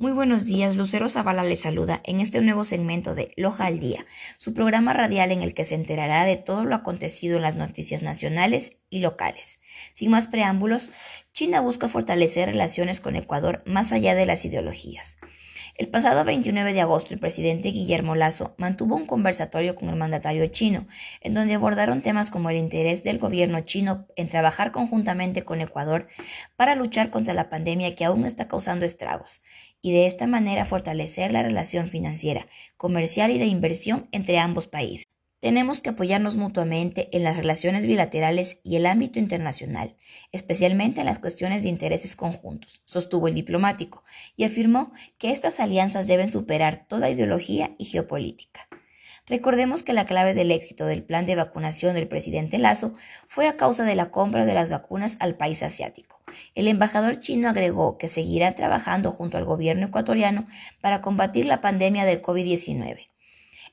Muy buenos días, Lucero Zavala les saluda en este nuevo segmento de Loja al Día, su programa radial en el que se enterará de todo lo acontecido en las noticias nacionales y locales. Sin más preámbulos, China busca fortalecer relaciones con Ecuador más allá de las ideologías. El pasado 29 de agosto, el presidente Guillermo Lazo mantuvo un conversatorio con el mandatario chino, en donde abordaron temas como el interés del gobierno chino en trabajar conjuntamente con Ecuador para luchar contra la pandemia que aún está causando estragos, y de esta manera fortalecer la relación financiera, comercial y de inversión entre ambos países. Tenemos que apoyarnos mutuamente en las relaciones bilaterales y el ámbito internacional, especialmente en las cuestiones de intereses conjuntos, sostuvo el diplomático, y afirmó que estas alianzas deben superar toda ideología y geopolítica. Recordemos que la clave del éxito del plan de vacunación del presidente Lazo fue a causa de la compra de las vacunas al país asiático. El embajador chino agregó que seguirá trabajando junto al gobierno ecuatoriano para combatir la pandemia del COVID-19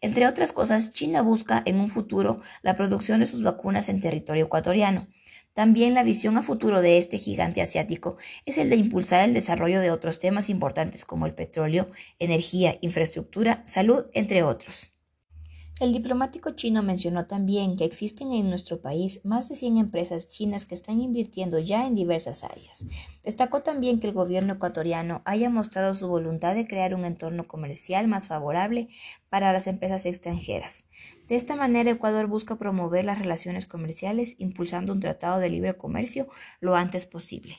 entre otras cosas, China busca en un futuro la producción de sus vacunas en territorio ecuatoriano. También la visión a futuro de este gigante asiático es el de impulsar el desarrollo de otros temas importantes como el petróleo, energía, infraestructura, salud, entre otros. El diplomático chino mencionó también que existen en nuestro país más de 100 empresas chinas que están invirtiendo ya en diversas áreas. Destacó también que el gobierno ecuatoriano haya mostrado su voluntad de crear un entorno comercial más favorable para las empresas extranjeras. De esta manera, Ecuador busca promover las relaciones comerciales impulsando un tratado de libre comercio lo antes posible.